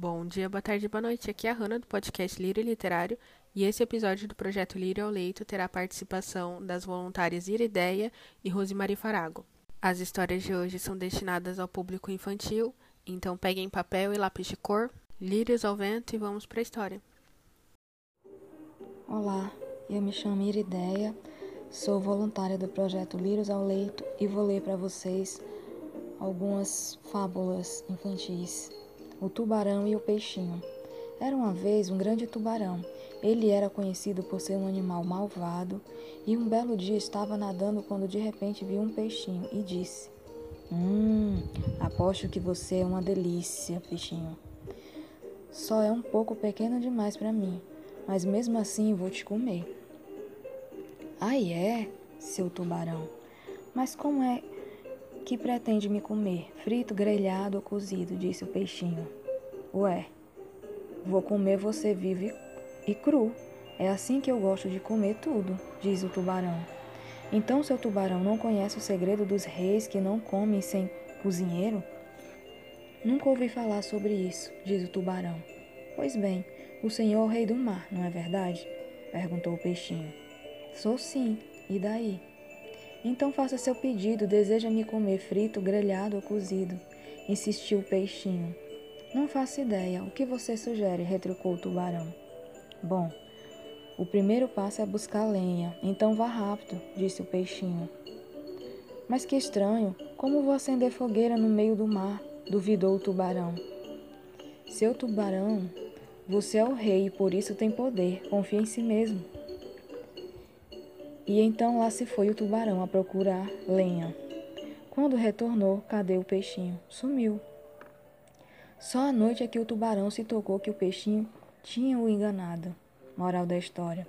Bom dia, boa tarde, boa noite. Aqui é a Hanna do podcast Lírio Literário e esse episódio do projeto Lírio ao Leito terá a participação das voluntárias Irideia e Rosemary Farago. As histórias de hoje são destinadas ao público infantil, então peguem papel e lápis de cor, lírios ao vento e vamos para a história. Olá, eu me chamo Irideia, sou voluntária do projeto Lírios ao Leito e vou ler para vocês algumas fábulas infantis o tubarão e o peixinho. Era uma vez um grande tubarão. Ele era conhecido por ser um animal malvado e um belo dia estava nadando quando de repente viu um peixinho e disse: Hum, aposto que você é uma delícia, peixinho. Só é um pouco pequeno demais para mim, mas mesmo assim vou te comer. Ai é, seu tubarão. Mas como é que pretende me comer? Frito, grelhado ou cozido? disse o peixinho. Ué, vou comer você vivo e cru. É assim que eu gosto de comer tudo, diz o tubarão. Então seu tubarão não conhece o segredo dos reis que não comem sem cozinheiro? Nunca ouvi falar sobre isso, diz o tubarão. Pois bem, o senhor é o rei do mar, não é verdade? perguntou o peixinho. Sou sim, e daí? Então faça seu pedido, deseja me comer frito, grelhado ou cozido? Insistiu o peixinho. Não faço ideia. O que você sugere? retrucou o tubarão. Bom, o primeiro passo é buscar lenha. Então vá rápido, disse o peixinho. Mas que estranho, como vou acender fogueira no meio do mar? duvidou o tubarão. Seu tubarão, você é o rei e por isso tem poder. Confie em si mesmo. E então lá se foi o tubarão a procurar lenha. Quando retornou, cadê o peixinho? Sumiu. Só à noite é que o tubarão se tocou que o peixinho tinha o enganado. Moral da história: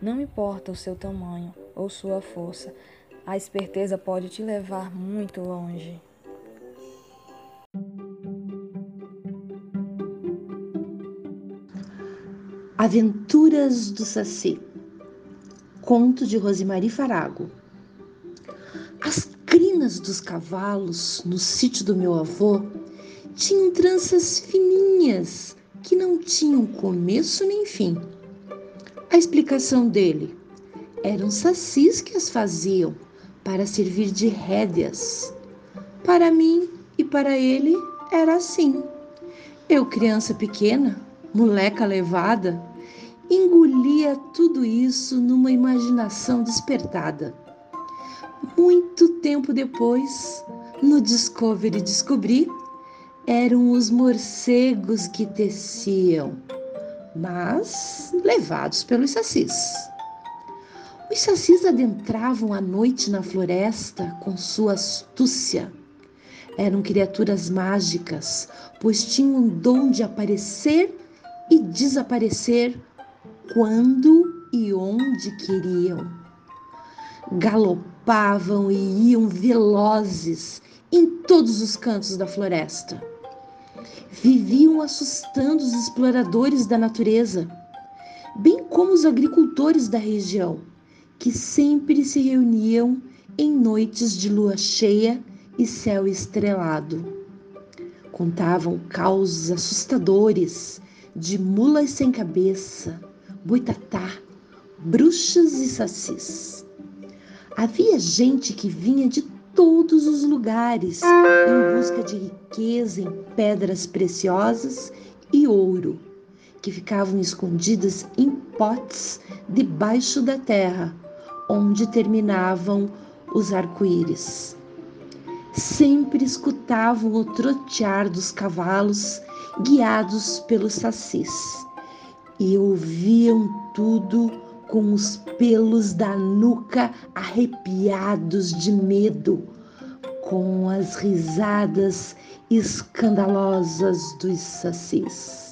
Não importa o seu tamanho ou sua força, a esperteza pode te levar muito longe. Aventuras do Saci Conto de Rosemary Farago. As crinas dos cavalos no sítio do meu avô tinham tranças fininhas que não tinham começo nem fim. A explicação dele eram sacis que as faziam para servir de rédeas. Para mim e para ele era assim. Eu, criança pequena, moleca levada, engolia tudo isso numa imaginação despertada. Muito tempo depois, no Discovery descobri, eram os morcegos que teciam, mas levados pelos sacis. Os sacis adentravam à noite na floresta com sua astúcia. Eram criaturas mágicas, pois tinham o dom de aparecer e desaparecer quando e onde queriam. Galopavam e iam velozes em todos os cantos da floresta. Viviam assustando os exploradores da natureza, bem como os agricultores da região, que sempre se reuniam em noites de lua cheia e céu estrelado. Contavam causos assustadores de mulas sem cabeça, boitatá, bruxas e sacis. Havia gente que vinha de todos os lugares em busca de riqueza em pedras preciosas e ouro, que ficavam escondidas em potes debaixo da terra, onde terminavam os arco-íris. Sempre escutavam o trotear dos cavalos guiados pelos sacis e ouviam tudo com os pelos da nuca arrepiados de medo, com as risadas escandalosas dos sacis.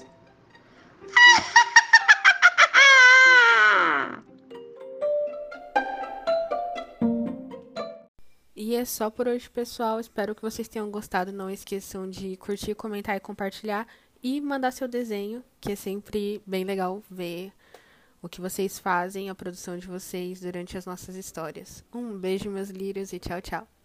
E é só por hoje, pessoal. Espero que vocês tenham gostado. Não esqueçam de curtir, comentar e compartilhar e mandar seu desenho, que é sempre bem legal ver o que vocês fazem, a produção de vocês durante as nossas histórias. Um beijo, meus lírios, e tchau, tchau.